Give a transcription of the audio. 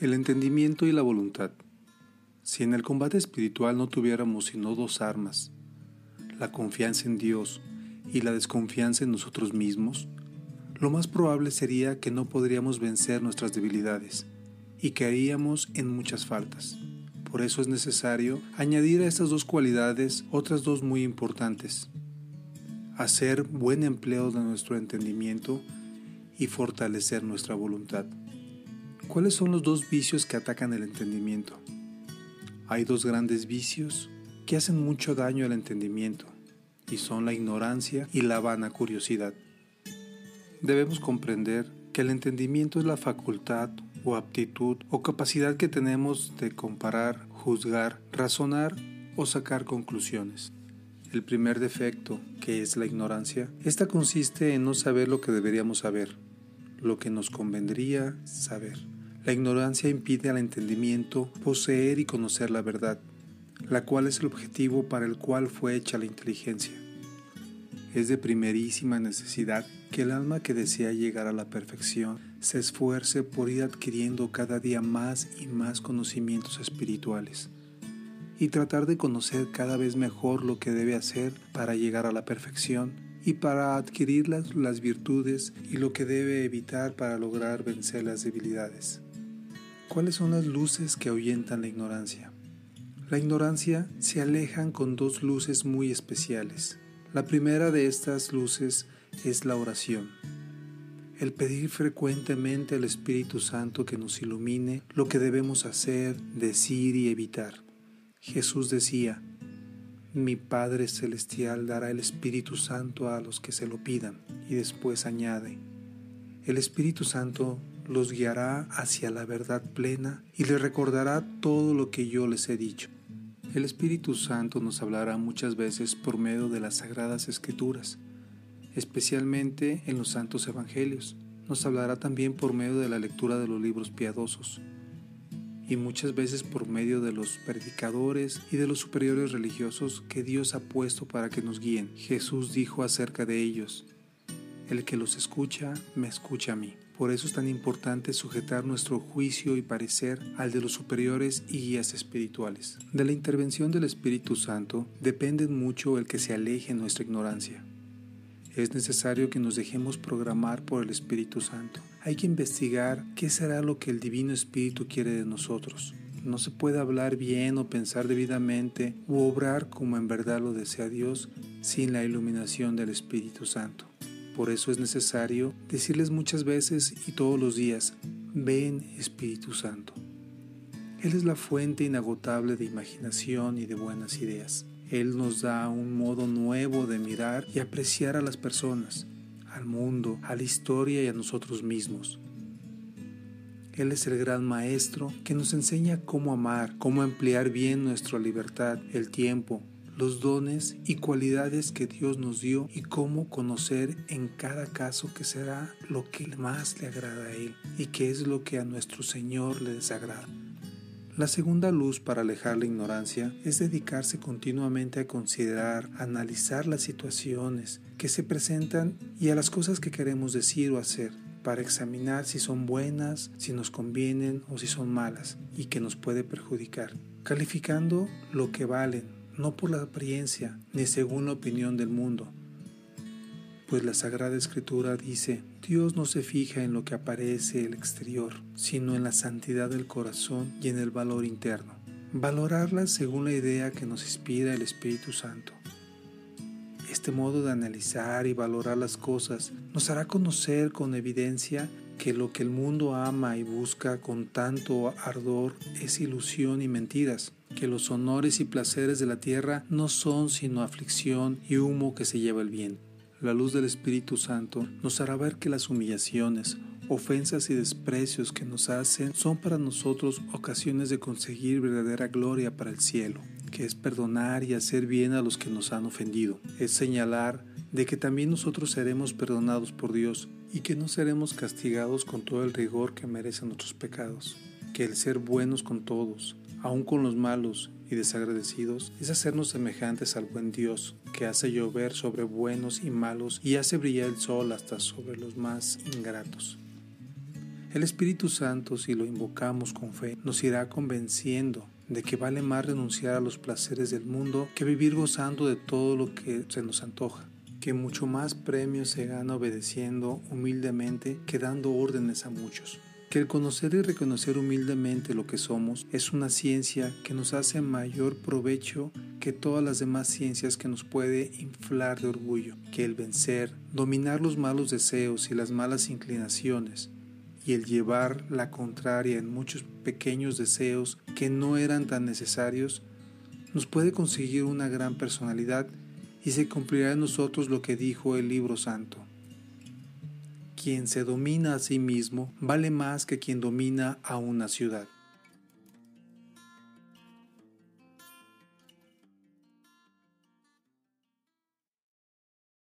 El entendimiento y la voluntad. Si en el combate espiritual no tuviéramos sino dos armas, la confianza en Dios y la desconfianza en nosotros mismos, lo más probable sería que no podríamos vencer nuestras debilidades y caeríamos en muchas faltas. Por eso es necesario añadir a estas dos cualidades otras dos muy importantes. Hacer buen empleo de nuestro entendimiento y fortalecer nuestra voluntad. ¿Cuáles son los dos vicios que atacan el entendimiento? Hay dos grandes vicios que hacen mucho daño al entendimiento y son la ignorancia y la vana curiosidad. Debemos comprender que el entendimiento es la facultad o aptitud o capacidad que tenemos de comparar, juzgar, razonar o sacar conclusiones. El primer defecto, que es la ignorancia, esta consiste en no saber lo que deberíamos saber, lo que nos convendría saber. La ignorancia impide al entendimiento poseer y conocer la verdad, la cual es el objetivo para el cual fue hecha la inteligencia. Es de primerísima necesidad que el alma que desea llegar a la perfección se esfuerce por ir adquiriendo cada día más y más conocimientos espirituales y tratar de conocer cada vez mejor lo que debe hacer para llegar a la perfección y para adquirir las, las virtudes y lo que debe evitar para lograr vencer las debilidades. ¿Cuáles son las luces que ahuyentan la ignorancia? La ignorancia se alejan con dos luces muy especiales. La primera de estas luces es la oración. El pedir frecuentemente al Espíritu Santo que nos ilumine lo que debemos hacer, decir y evitar. Jesús decía, mi Padre Celestial dará el Espíritu Santo a los que se lo pidan. Y después añade, el Espíritu Santo los guiará hacia la verdad plena y les recordará todo lo que yo les he dicho. El Espíritu Santo nos hablará muchas veces por medio de las sagradas escrituras, especialmente en los santos evangelios. Nos hablará también por medio de la lectura de los libros piadosos y muchas veces por medio de los predicadores y de los superiores religiosos que Dios ha puesto para que nos guíen. Jesús dijo acerca de ellos, el que los escucha, me escucha a mí. Por eso es tan importante sujetar nuestro juicio y parecer al de los superiores y guías espirituales. De la intervención del Espíritu Santo depende mucho el que se aleje nuestra ignorancia. Es necesario que nos dejemos programar por el Espíritu Santo. Hay que investigar qué será lo que el Divino Espíritu quiere de nosotros. No se puede hablar bien o pensar debidamente u obrar como en verdad lo desea Dios sin la iluminación del Espíritu Santo. Por eso es necesario decirles muchas veces y todos los días, ven Espíritu Santo. Él es la fuente inagotable de imaginación y de buenas ideas. Él nos da un modo nuevo de mirar y apreciar a las personas, al mundo, a la historia y a nosotros mismos. Él es el gran maestro que nos enseña cómo amar, cómo emplear bien nuestra libertad, el tiempo, los dones y cualidades que Dios nos dio y cómo conocer en cada caso que será lo que más le agrada a Él y qué es lo que a nuestro Señor le desagrada. La segunda luz para alejar la ignorancia es dedicarse continuamente a considerar, analizar las situaciones que se presentan y a las cosas que queremos decir o hacer para examinar si son buenas, si nos convienen o si son malas y que nos puede perjudicar, calificando lo que valen no por la apariencia ni según la opinión del mundo. Pues la Sagrada Escritura dice, Dios no se fija en lo que aparece el exterior, sino en la santidad del corazón y en el valor interno. Valorarla según la idea que nos inspira el Espíritu Santo. Este modo de analizar y valorar las cosas nos hará conocer con evidencia que lo que el mundo ama y busca con tanto ardor es ilusión y mentiras, que los honores y placeres de la tierra no son sino aflicción y humo que se lleva el viento. La luz del Espíritu Santo nos hará ver que las humillaciones, ofensas y desprecios que nos hacen son para nosotros ocasiones de conseguir verdadera gloria para el cielo, que es perdonar y hacer bien a los que nos han ofendido, es señalar de que también nosotros seremos perdonados por Dios y que no seremos castigados con todo el rigor que merecen nuestros pecados, que el ser buenos con todos, aun con los malos y desagradecidos, es hacernos semejantes al buen Dios, que hace llover sobre buenos y malos y hace brillar el sol hasta sobre los más ingratos. El Espíritu Santo, si lo invocamos con fe, nos irá convenciendo de que vale más renunciar a los placeres del mundo que vivir gozando de todo lo que se nos antoja, que mucho más premio se gana obedeciendo humildemente que dando órdenes a muchos que el conocer y reconocer humildemente lo que somos es una ciencia que nos hace mayor provecho que todas las demás ciencias que nos puede inflar de orgullo, que el vencer, dominar los malos deseos y las malas inclinaciones, y el llevar la contraria en muchos pequeños deseos que no eran tan necesarios, nos puede conseguir una gran personalidad y se cumplirá en nosotros lo que dijo el libro santo. Quien se domina a sí mismo vale más que quien domina a una ciudad.